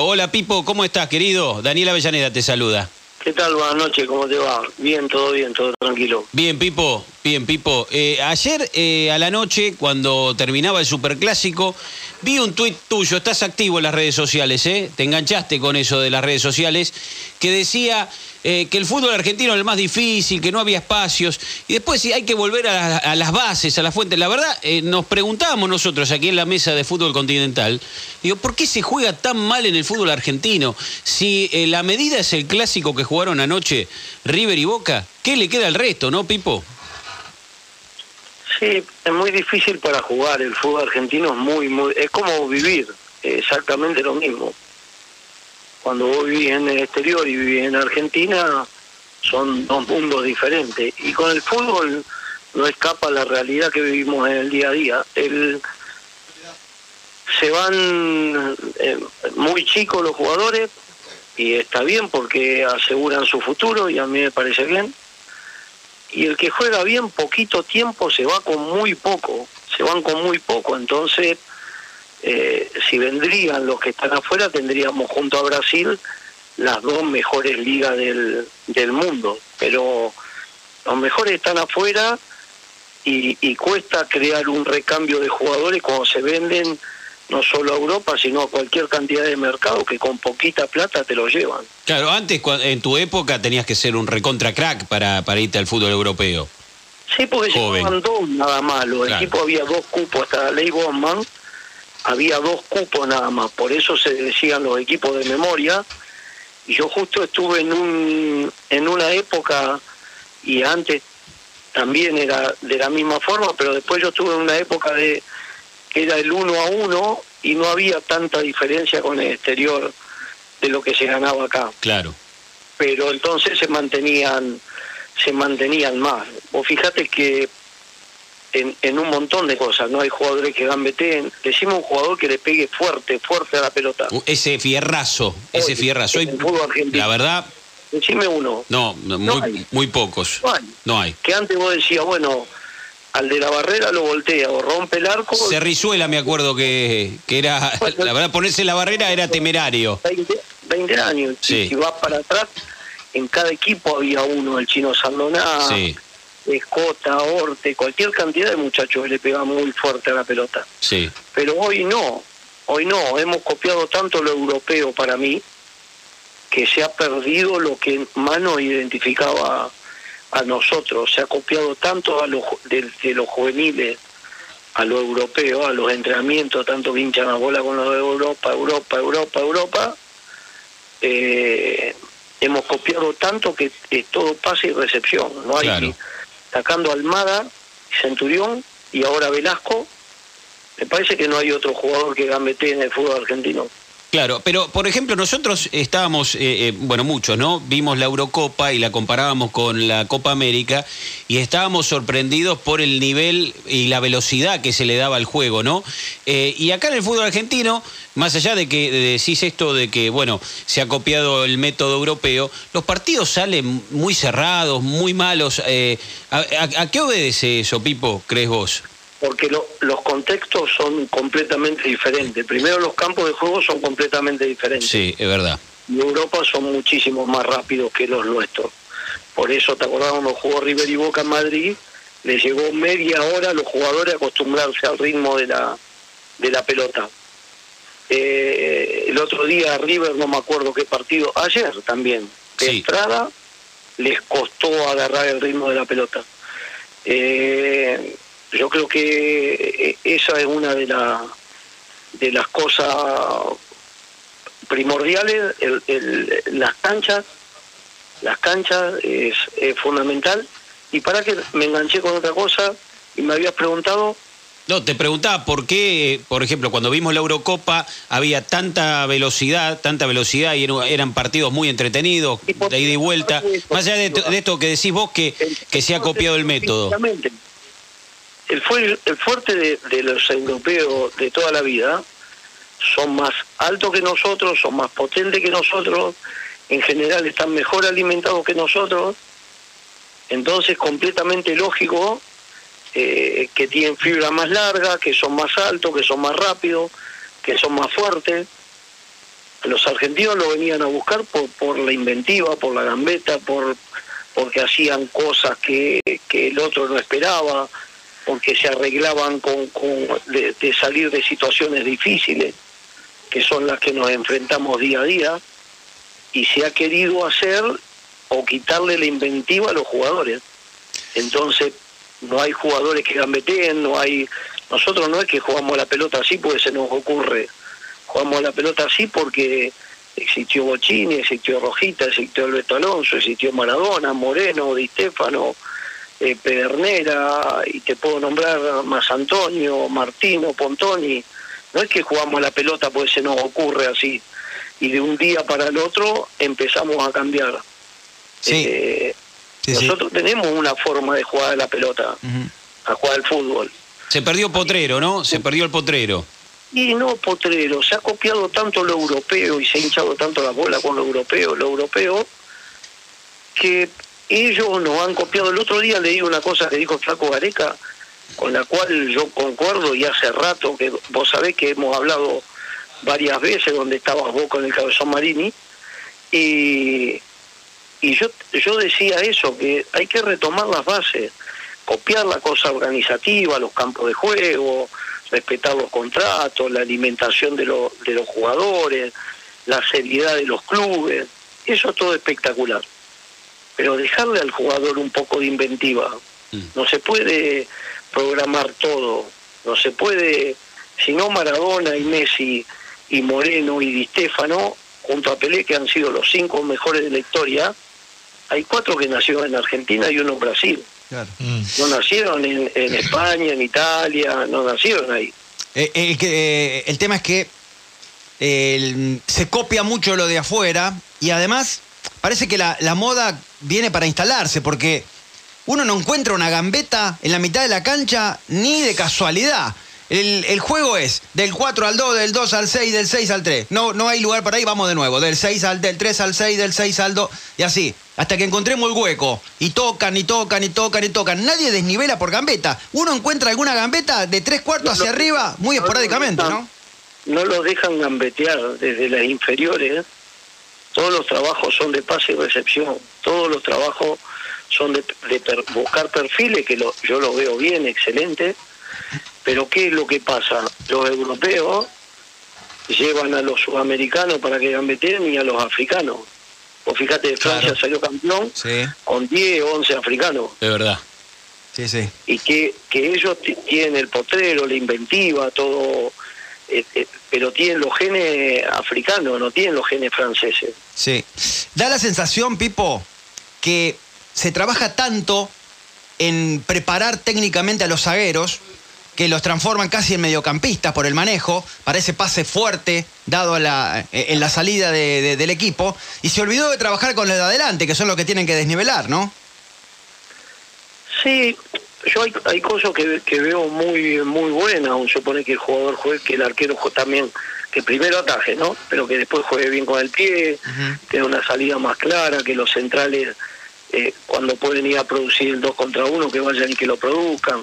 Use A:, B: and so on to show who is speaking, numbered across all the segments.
A: Hola Pipo, ¿cómo estás, querido? Daniel Avellaneda te saluda.
B: ¿Qué tal? Buenas noches, ¿cómo te va? Bien, todo bien, todo tranquilo.
A: Bien, Pipo, bien, Pipo. Eh, ayer eh, a la noche, cuando terminaba el Superclásico, vi un tuit tuyo, estás activo en las redes sociales, ¿eh? Te enganchaste con eso de las redes sociales, que decía eh, que el fútbol argentino era el más difícil, que no había espacios, y después sí, hay que volver a, a las bases, a las fuentes. La verdad, eh, nos preguntábamos nosotros aquí en la mesa de fútbol continental, digo, ¿por qué se juega tan mal en el fútbol argentino? Si eh, la medida es el clásico que jugaron anoche River y Boca, ¿qué le queda al resto, no, Pipo?
B: Sí, es muy difícil para jugar, el fútbol argentino es muy, muy, es como vivir, exactamente lo mismo cuando vos vivís en el exterior y vivís en Argentina, son dos mundos diferentes. Y con el fútbol no escapa la realidad que vivimos en el día a día. El, se van eh, muy chicos los jugadores y está bien porque aseguran su futuro y a mí me parece bien. Y el que juega bien poquito tiempo se va con muy poco, se van con muy poco. Entonces eh, si vendrían los que están afuera, tendríamos junto a Brasil las dos mejores ligas del, del mundo. Pero los mejores están afuera y, cuesta crear un recambio de jugadores cuando se venden no solo a Europa, sino a cualquier cantidad de mercado que con poquita plata te lo llevan.
A: Claro, antes en tu época tenías que ser un recontra crack para, para irte al fútbol europeo.
B: Sí, porque llevaban dos nada más. Los equipos había dos cupos hasta la ley Bosman había dos cupos nada más, por eso se decían los equipos de memoria. Y yo justo estuve en, un, en una época, y antes también era de la misma forma, pero después yo estuve en una época de que era el uno a uno y no había tanta diferencia con el exterior de lo que se ganaba acá.
A: Claro.
B: Pero entonces se mantenían se mantenían más. Vos fíjate que en, un montón de cosas. No hay jugadores que gambeten. Decimos un jugador que le pegue fuerte, fuerte a la pelota.
A: Uh, ese fierrazo, ese fierrazo. La verdad.
B: Decime uno.
A: No, muy, muy pocos. No hay.
B: Que antes vos decías, bueno, al de la barrera lo voltea o rompe el arco.
A: Cerrizuela, me acuerdo que, que era. la verdad, ponerse la barrera era temerario.
B: 20, años. Si vas para atrás, en cada equipo había uno, el chino Sandoná. Sí Escota, Orte, cualquier cantidad de muchachos le pega muy fuerte a la pelota.
A: Sí.
B: Pero hoy no, hoy no, hemos copiado tanto lo europeo para mí que se ha perdido lo que más nos identificaba a, nosotros, se ha copiado tanto a los, de, los juveniles a lo europeo, a los entrenamientos, tanto que hinchan la bola con los de Europa, Europa, Europa, Europa, eh, hemos copiado tanto que es todo pase y recepción, no hay sacando Almada, Centurión y ahora Velasco, me parece que no hay otro jugador que gambete en el fútbol argentino.
A: Claro, pero por ejemplo nosotros estábamos, eh, eh, bueno muchos, ¿no? Vimos la Eurocopa y la comparábamos con la Copa América y estábamos sorprendidos por el nivel y la velocidad que se le daba al juego, ¿no? Eh, y acá en el fútbol argentino, más allá de que decís esto de que, bueno, se ha copiado el método europeo, los partidos salen muy cerrados, muy malos. ¿a, qué obedece eso, Pipo, crees vos?
B: Porque los contextos son completamente diferentes. Primero, los campos de juego son completamente diferentes.
A: Sí, es verdad.
B: En Europa son muchísimo más rápidos que los nuestros. Por eso, ¿te acordás cuando jugó River y Boca en Madrid? Le llegó media hora a los jugadores a acostumbrarse al ritmo de la, de la pelota. Eh, el otro día River, no me acuerdo qué partido, ayer también, de entrada les costó agarrar el ritmo de la pelota. Eh, yo creo que eh, esa es una de, la, de las cosas primordiales, el, las canchas, las canchas es, fundamental. Y para que me enganché con otra cosa y me habías preguntado...
A: No, te preguntaba por qué, por ejemplo, cuando vimos la Eurocopa había tanta velocidad, tanta velocidad y eran partidos muy entretenidos, de ida y vuelta. Más allá de, esto que decís vos, que, que se ha copiado el método
B: el, el fuerte de, los europeos de toda la vida son más altos que nosotros, son más potentes que nosotros, en general están mejor alimentados que nosotros, entonces completamente lógico eh, que tienen fibra más larga, que son más altos, que son más rápidos, que son más fuertes. los argentinos lo venían a buscar por, por la inventiva, por la gambeta, por porque hacían cosas que, que el otro no esperaba, porque se arreglaban con, con de, salir de situaciones difíciles, que son las que nos enfrentamos día a día, y se ha querido hacer o quitarle la inventiva a los jugadores. Entonces, no hay jugadores que gambeteen, no hay... Nosotros no es que jugamos la pelota así porque se nos ocurre, jugamos la pelota así porque existió Bochini, existió Rojita, existió Alberto Alonso, existió Maradona, Moreno, Di Stefano, eh, Pedernera, y te puedo nombrar más Antonio, Martino, Pontoni. No es que jugamos la pelota porque se nos ocurre así, y de un día para el otro empezamos a cambiar.
C: Sí.
B: Eh,
C: Sí, sí.
B: nosotros tenemos una forma de jugar a la pelota,
C: Ujú.
B: a jugar al fútbol.
A: Se perdió Potrero, ¿no? Se perdió el Potrero.
B: Y no, Potrero, se ha copiado tanto lo europeo y se ha hinchado tanto la bola con lo europeo, lo europeo, que ellos nos han copiado. El otro día leí una cosa que dijo Flaco Gareca, con la cual yo concuerdo y hace rato que vos sabés que hemos hablado varias veces donde estabas vos con el cabezón Marini, y, y yo, yo decía eso, que hay que retomar las bases, copiar la cosa organizativa, los campos de juego, respetar los contratos, la alimentación de, los de los jugadores, la seriedad de los clubes, eso todo espectacular. Pero dejarle al jugador un poco de inventiva.
A: Mm.
B: No se puede programar todo, no se puede, si no Maradona y Messi y Moreno y Di Stefano, junto a Pelé, que han sido los cinco mejores de la historia, hay cuatro que nacieron en Argentina y uno en Brasil.
C: Claro.
D: Mm.
B: No nacieron en, en España, en Italia, no nacieron ahí.
C: Eh, eh, que, eh, el tema es que eh, el- se copia mucho lo de afuera y además parece que la, la moda viene para instalarse porque uno no encuentra una gambeta en la mitad de la cancha ni de casualidad. El, el juego es del 4 al 2, del 2 al 6, del 6 al 3. No, no hay lugar para ahí, vamos de nuevo. Del 6 al del 3 al 6, del 6 al 2 y así. Hasta que encontremos el hueco. Y tocan, y tocan, y tocan, y tocan. Nadie desnivela por gambeta. Uno encuentra alguna gambeta de tres cuartos hacia arriba, muy esporádicamente,
B: no.
C: ¿no?
B: Los dejan gambetear desde las inferiores. Todos los trabajos son de pase y recepción. Todos los trabajos son de, de per- buscar perfiles, que lo- yo los veo bien, excelente. Pero ¿qué es lo que pasa? Los europeos llevan a los sudamericanos para que gambeteen y a los africanos. O fíjate, Francia
C: Claro.
B: salió campeón
C: Sí,
B: con 10 o 11 africanos.
A: De verdad.
C: sí, sí.
B: y que, que ellos ti- tienen el potrero, la inventiva, todo, eh, eh, pero tienen los genes africanos, no tienen los genes franceses.
C: Sí. Da la sensación, Pipo, que se trabaja tanto en preparar técnicamente a los zagueros que los transforman casi en mediocampistas por el manejo, para ese pase fuerte dado a la- eh, en la salida de- de- del equipo, y se olvidó de trabajar con los de adelante, que son los que tienen que desnivelar, ¿no?
B: Sí, yo hay, hay cosas que, que veo muy muy buenas, aun supone que el jugador juegue, que el arquero jue- también, que primero ataje, ¿no? Pero que después juegue bien con el pie, que dé una salida más clara, que los centrales, eh, cuando pueden ir a producir el 2 contra 1, que vayan y que lo produzcan.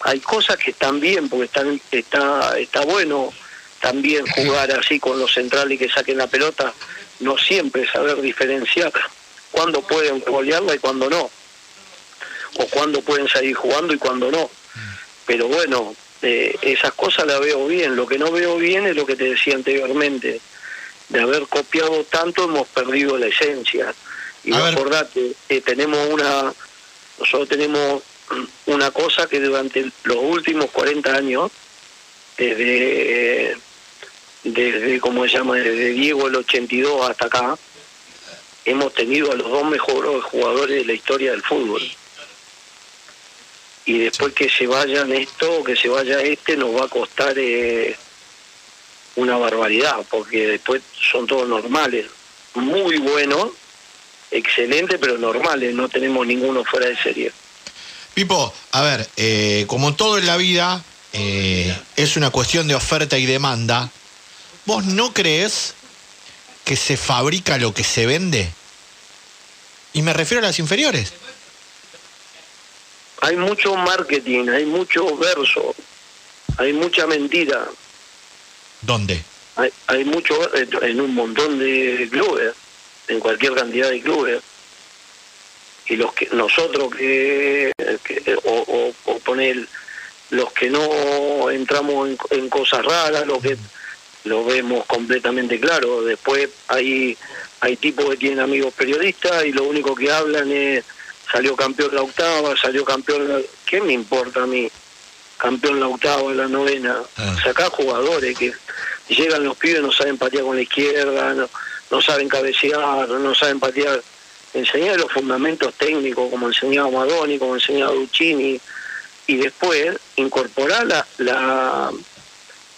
B: Hay cosas que están bien, porque están está está bueno también jugar así con los centrales que saquen la pelota, no siempre saber diferenciar cuándo pueden golearla y cuándo no o cuándo pueden salir jugando y cuándo no. Pero bueno, eh, esas cosas las veo bien. Lo que no veo bien es lo que te decía anteriormente. De haber copiado tanto hemos perdido la esencia. Y acordate, eh, tenemos una, nosotros tenemos una cosa que durante los últimos 40 años, desde, desde ¿cómo se llama? Desde Diego el 82 hasta acá, hemos tenido a los dos mejores jugadores de la historia del fútbol y después que se vayan esto o que se vaya este nos va a costar eh, una barbaridad porque después son todos normales muy buenos excelentes pero normales no tenemos ninguno fuera de serie
D: Pipo, a ver, eh, como todo en la vida, eh, es una cuestión de oferta y demanda. ¿Vos no crees que se fabrica lo que se vende? Y me refiero a las inferiores.
B: Hay mucho marketing hay mucho verso hay mucha mentira
D: ¿Dónde?
B: Hay, hay mucho eh, en un montón de clubes, en cualquier cantidad de clubes. Y los que nosotros que, que- o, o, o poner los que no entramos en, en cosas raras, lo que lo vemos completamente claro. Después hay hay tipos que tienen amigos periodistas y lo único que hablan es salió campeón la octava, salió campeón la... ¿Qué me importa a mí? Campeón la octava, la novena.
D: Ah.
B: Sacá jugadores que llegan los pibes, no saben patear con la izquierda, no, no saben cabecear, no saben patear. Enseñar los fundamentos técnicos, como enseñaba Madoni, como enseñaba Duccini, y después incorporar la, la,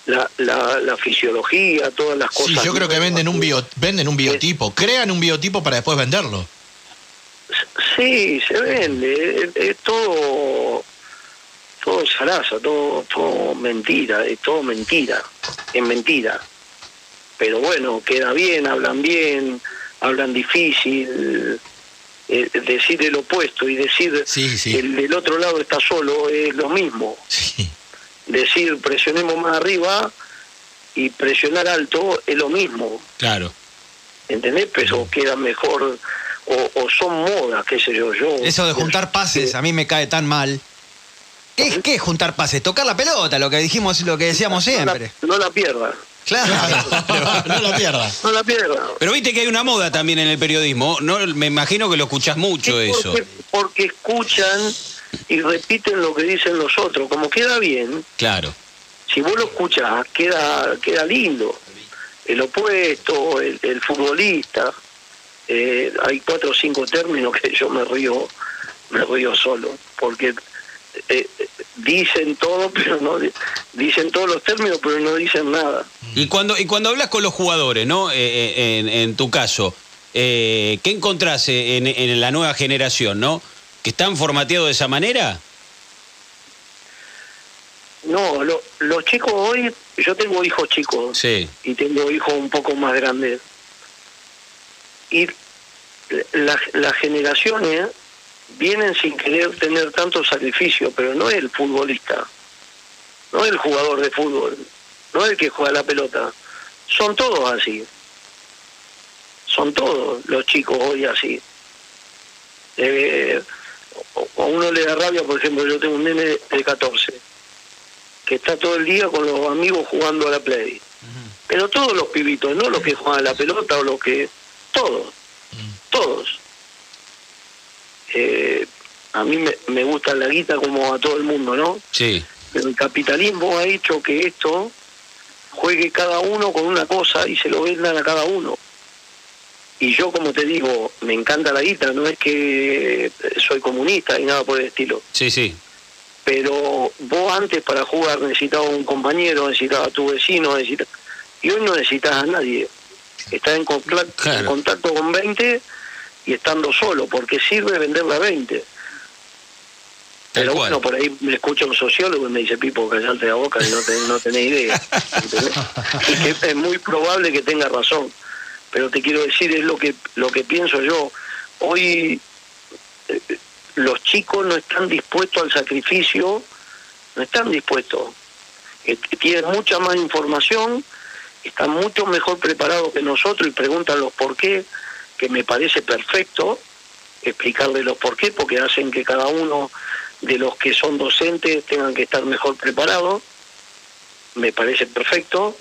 B: la, la, la fisiología, todas las
D: Sí,
B: cosas.
D: yo creo que venden un, bio, venden un biotipo, crean un biotipo para después venderlo.
B: Sí, se vende, es, es todo todo zaraza, todo, todo mentira, es todo mentira, es mentira. Pero bueno, queda bien, hablan bien, hablan difícil, eh, decir el opuesto y decir
D: Sí,
B: el del otro lado está solo es lo mismo.
D: Sí.
B: Decir presionemos más arriba y presionar alto es lo mismo.
A: Claro.
B: ¿entendés? Pero queda mejor, o, o son modas, qué sé yo, yo.
C: Eso de juntar pases a mí me cae tan mal. ¿Es qué juntar pases? Tocar la pelota, lo que dijimos, lo que decíamos
B: no la,
C: siempre.
B: no la pierda,
C: Claro.
D: no lo pierdas.
B: no la pierda.
A: Pero viste que hay una moda también en el periodismo. No, me imagino que lo escuchás mucho
B: Es
A: eso.
B: porque, porque escuchan y repiten lo que dicen los otros, como queda bien,
A: Claro.
B: si vos lo escuchás, queda, queda lindo. El opuesto, el, el futbolista, eh, hay cuatro o cinco términos que yo me río, me río solo, porque eh, dicen todo, pero no di- dicen todos los términos, pero no dicen nada.
A: Y cuando, y cuando hablas con los jugadores, ¿no? Eh, eh, en, en tu caso, eh, ¿qué encontrás en, en la nueva generación, ¿no? ¿Que están formateados de esa manera?
B: No, lo- los chicos hoy, yo tengo hijos chicos
A: Sí.
B: y tengo hijos un poco más grandes. Y la- las generaciones vienen sin querer tener tanto sacrificio, pero no es el futbolista, no es el jugador de fútbol, no es el que juega la pelota. Son todos así. Son todos los chicos hoy así. Eh, a uno le da rabia, por ejemplo, yo tengo un nene de 14 que está todo el día con los amigos jugando a la play. Pero todos los pibitos, no los que juegan a la pelota o los que... Todos, todos. Eh, a mí me, me gusta la guita como a todo el mundo, ¿no?
A: Sí.
B: Pero el capitalismo ha hecho que esto juegue cada uno con una cosa y se lo vendan a cada uno. Y yo, como te digo, me encanta la guita, no es que soy comunista y nada por el estilo
A: Sí, sí.
B: pero vos antes para jugar necesitabas un compañero, necesitabas a tu vecino, necesitas... y hoy no necesitas a nadie. Estás en, concla-
A: Claro.
B: en contacto con 20 y estando solo, porque sirve venderla a 20.
A: Tal
B: Pero
A: cual.
B: bueno, por ahí me escucha un sociólogo y me dice, Pipo, callate la boca y no, no tenés idea. y que es muy probable que tenga razón. Pero te quiero decir, es lo que, lo que pienso yo. Hoy eh, los chicos no están dispuestos al sacrificio, no están dispuestos. Eh, Tienen mucha más información, están mucho mejor preparados que nosotros y preguntan los por qué, que me parece perfecto explicarle los por qué, porque hacen que cada uno de los que son docentes tengan que estar mejor preparados, me parece perfecto,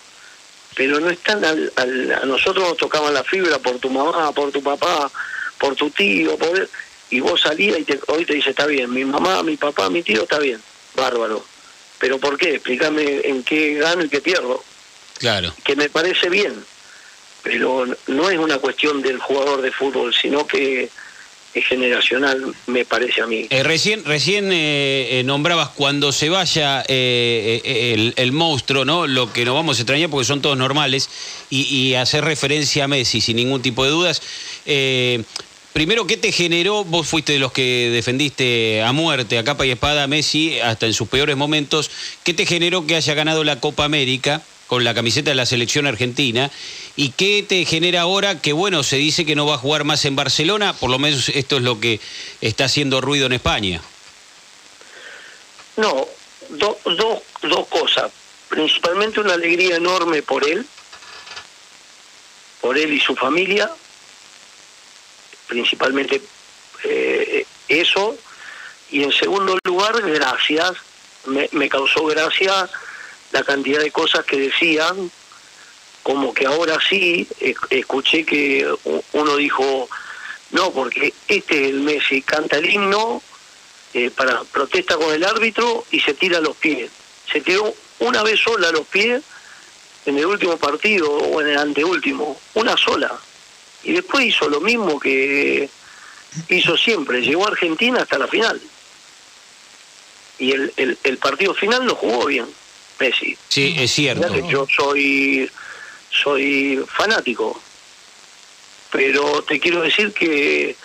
B: pero no están al, al- a nosotros nos tocaban la fibra por tu mamá, por tu papá, por tu tío, por y vos salías y te, hoy te dice está bien, mi mamá, mi papá, mi tío está bien, bárbaro. Pero ¿por qué? Explícame en qué gano y qué pierdo.
A: Claro.
B: Que me parece bien, pero no es una cuestión del jugador de fútbol, sino que es generacional, me parece a mí.
A: Eh, recién recién eh, eh, nombrabas cuando se vaya eh, el, el monstruo, ¿no? Lo que nos vamos a extrañar porque son todos normales y, y hacer referencia a Messi sin ningún tipo de dudas. Eh, primero, ¿qué te generó? Vos fuiste de los que defendiste a muerte, a capa y espada a Messi hasta en sus peores momentos. ¿Qué te generó que haya ganado la Copa América? Con la camiseta de la selección argentina. ¿Y qué te genera ahora que, bueno, se dice que no va a jugar más en Barcelona? Por lo menos esto es lo que está haciendo ruido en España.
B: No, do- do- dos cosas. Principalmente una alegría enorme por él, por él y su familia, principalmente eh, eso, y en segundo lugar, gracias, me, me causó gracia la cantidad de cosas que decían, como que ahora sí, eh, escuché que uno dijo, no, porque este es el Messi, canta el himno, eh, para protesta con el árbitro y se tira a los pies. Se tiró una vez sola a los pies en el último partido o en el anteúltimo, una sola. Y después hizo lo mismo que hizo siempre, llegó a Argentina hasta la final. Y el, el, el partido final lo jugó bien, Messi.
A: Sí, es cierto.
B: Que yo soy soy fanático pero te quiero decir que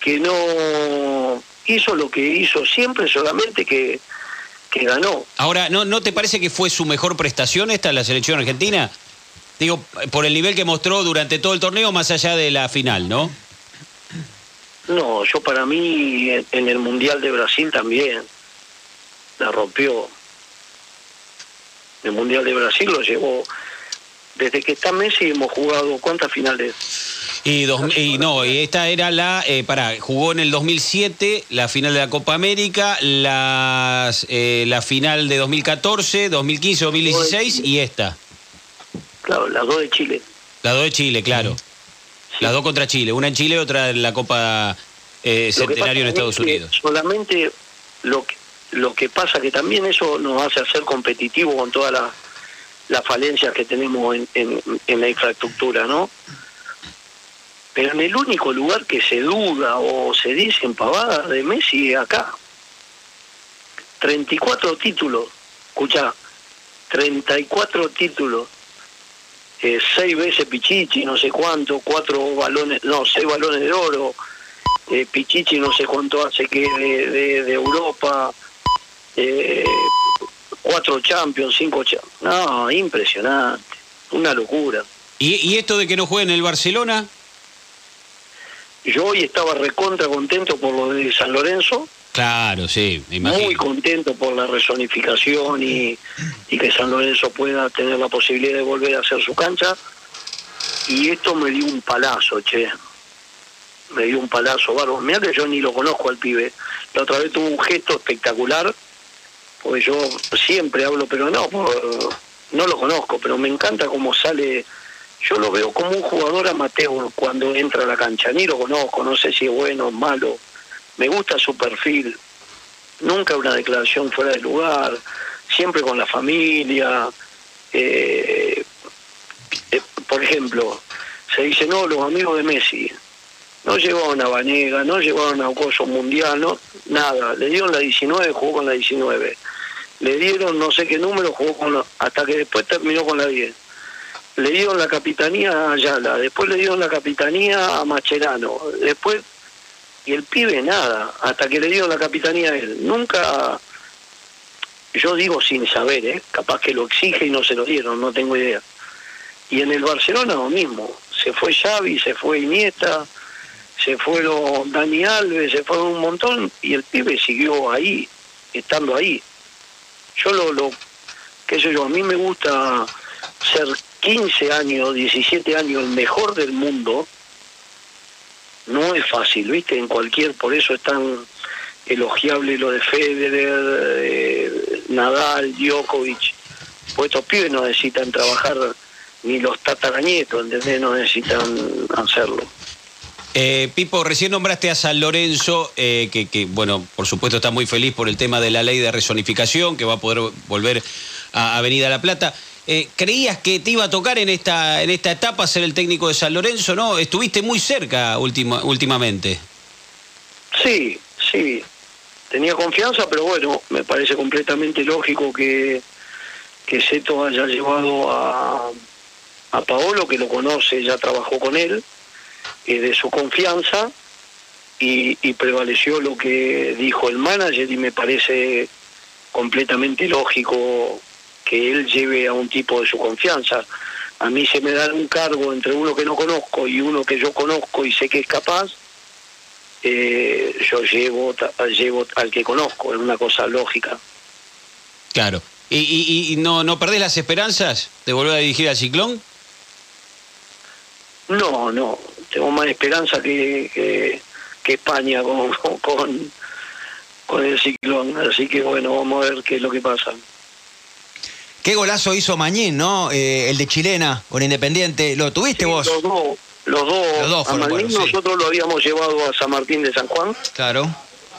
B: que no hizo lo que hizo siempre solamente que que ganó
A: Ahora, ¿no, ¿no te parece que fue su mejor prestación esta la selección argentina? Digo, por el nivel que mostró durante todo el torneo, más allá de la final, ¿no?
B: no yo para mí en el mundial de Brasil también la rompió el mundial de Brasil lo llevó desde que está Messi hemos jugado cuántas finales
A: Y, dos- y no, y esta era la, eh, pará, jugó en el 2007 la final de la Copa América, las, eh, la final de 2014, 2015, 2016 y esta.
B: claro las dos de Chile
A: Las dos de Chile, claro.
B: Sí.
A: Las dos contra Chile, una en Chile, otra en la Copa eh, Centenario en Estados
B: es que
A: Unidos.
B: Solamente lo que, lo que pasa que también eso nos hace hacer competitivo con todas las las falencias que tenemos en, en, en la infraestructura, ¿no? Pero en el único lugar que se duda o se dicen pavadas de Messi es acá. 34 títulos, escucha, 34 títulos, eh, seis veces Pichichi, no sé cuánto, cuatro balones, no, seis balones de oro, eh, Pichichi no sé cuánto hace que de Europa, eh, cuatro Champions, cinco Champions, no, impresionante, una locura.
A: ¿Y, y esto de que no juegue en el Barcelona?
B: Yo hoy estaba recontra contento por lo de San Lorenzo,
A: Claro, sí, me
B: muy contento por la resonificación y, y que San Lorenzo pueda tener la posibilidad de volver a hacer su cancha. Y esto me dio un palazo, che. Me dio un palazo, bárbaro. Mirá que yo ni lo conozco al pibe. La otra vez tuvo un gesto espectacular, porque yo siempre hablo, pero no, no lo conozco, pero me encanta cómo sale. Yo lo veo como un jugador amateur cuando entra a la cancha. Ni lo conozco, no sé si es bueno o malo. Me gusta su perfil nunca una declaración fuera de lugar, siempre con la familia. eh, eh, por ejemplo, se dice, no, los amigos de Messi no llevaron a Vanega, no llevaron a un coso mundial, nada. Le dieron la 19, jugó con la 19. Le dieron no sé qué número, jugó con la- hasta que después terminó con la 10. Le dieron la capitanía a Ayala, después le dieron la capitanía a Macherano, después y el pibe nada, hasta que le dieron la capitanía a él. Nunca, yo digo sin saber, ¿eh? capaz que lo exige y no se lo dieron, no tengo idea. Y en el Barcelona lo mismo, se fue Xavi, se fue Iniesta, se fueron Dani Alves, se fueron un montón y el pibe siguió ahí, estando ahí. Yo lo, lo qué sé yo, a mí me gusta ser 15 años, 17 años el mejor del mundo, no es fácil, ¿viste? En cualquier, por eso es tan elogiable lo de Federer, eh, Nadal, Djokovic. Pues estos pibes no necesitan trabajar ni los tataranietos, ¿entendés? No necesitan hacerlo.
A: Eh, Pipo, recién nombraste a San Lorenzo, eh, que, bueno, por supuesto está muy feliz por el tema de la ley de resonificación, que va a poder volver a Avenida La Plata. Eh, ¿Creías que te iba a tocar en esta, en esta etapa ser el técnico de San Lorenzo? No, estuviste muy cerca última- últimamente.
B: Sí, sí, tenía confianza, pero bueno, me parece completamente lógico que, que Seto haya llevado a, a Paolo, que lo conoce, ya trabajó con él, eh, de su confianza, y, y prevaleció lo que dijo el manager, y me parece completamente lógico que él lleve a un tipo de su confianza. A mí se me da un cargo entre uno que no conozco y uno que yo conozco y sé que es capaz, eh, yo llevo, llevo al que conozco, es una cosa lógica.
A: Claro. ¿Y, y- y no, no perdés las esperanzas de volver a dirigir al Ciclón?
B: No, no, tengo más esperanza que, que, que España con, con, con el ciclón, así que bueno, vamos a ver qué es lo que pasa.
C: Qué golazo hizo Mañín, ¿no? Eh, el de Chilena con Independiente. ¿Lo tuviste vos?
B: Los dos, los dos,
C: Los dos
B: a
C: sí.
B: nosotros lo habíamos llevado a San Martín de San Juan,
C: Claro.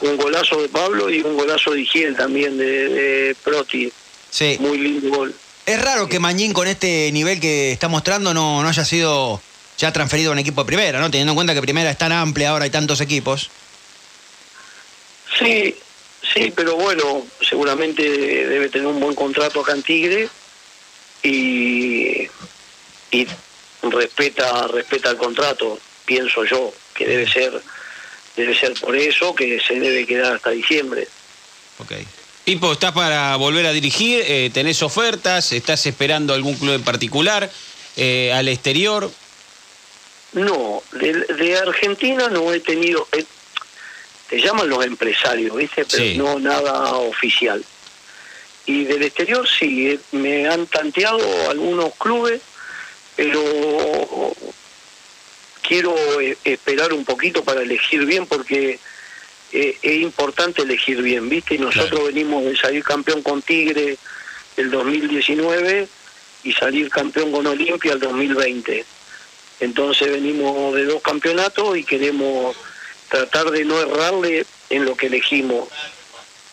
B: un golazo de Pablo y un golazo de Higiel también de, de Proti,
C: Sí.
B: muy lindo gol.
C: Es raro que Mañín con este nivel que está mostrando no, no haya sido ya transferido a un equipo de primera, ¿no? Teniendo en cuenta que primera es tan amplia, ahora hay tantos equipos.
B: Sí, sí, pero bueno, seguramente debe tener un buen contrato acá en Tigre y, y respeta respeta el contrato, pienso yo, que debe ser debe ser por eso que se debe quedar hasta diciembre.
C: Ok.
A: Pipo, ¿estás para volver a dirigir? Eh, ¿Tenés ofertas? ¿Estás esperando algún club en particular? Eh, ¿Al exterior?
B: No, de, de Argentina no he tenido, eh, te llaman los empresarios, ¿viste? Pero
A: Sí.
B: no nada oficial. Y del exterior sí, eh, me han tanteado algunos clubes, pero quiero eh, esperar un poquito para elegir bien porque es importante elegir bien, ¿viste? Y nosotros
A: Claro.
B: venimos de salir campeón con Tigre el 2019 y salir campeón con Olimpia el 2020. Entonces venimos de dos campeonatos y queremos tratar de no errarle en lo que elegimos.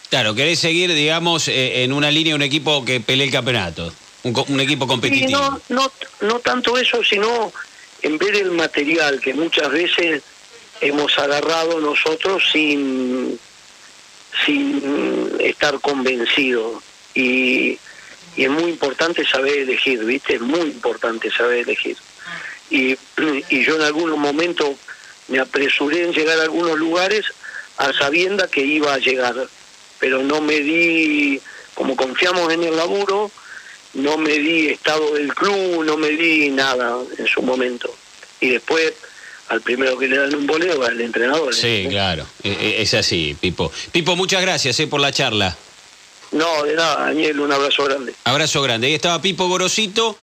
A: Claro, querés seguir, digamos, eh, en una línea un equipo que pelee el campeonato. Un, un equipo competitivo.
B: no, no, no tanto eso, sino en ver el material que muchas veces hemos agarrado nosotros sin, sin estar convencidos. Y, y es muy importante saber elegir, ¿viste? Es muy importante saber elegir. Y, y yo en algunos momentos me apresuré en llegar a algunos lugares a sabienda que iba a llegar, pero no me di, como confiamos en el laburo, no me di estado del club, no me di nada en su momento. Y después, al primero que le dan un boleo, al entrenador.
A: Sí,
B: ¿eh?
A: claro. Eh, eh, Es así, Pipo. Pipo, muchas gracias eh, por la charla.
B: No, de nada, Daniel, un abrazo grande.
A: Abrazo grande. Ahí estaba Pipo Gorosito.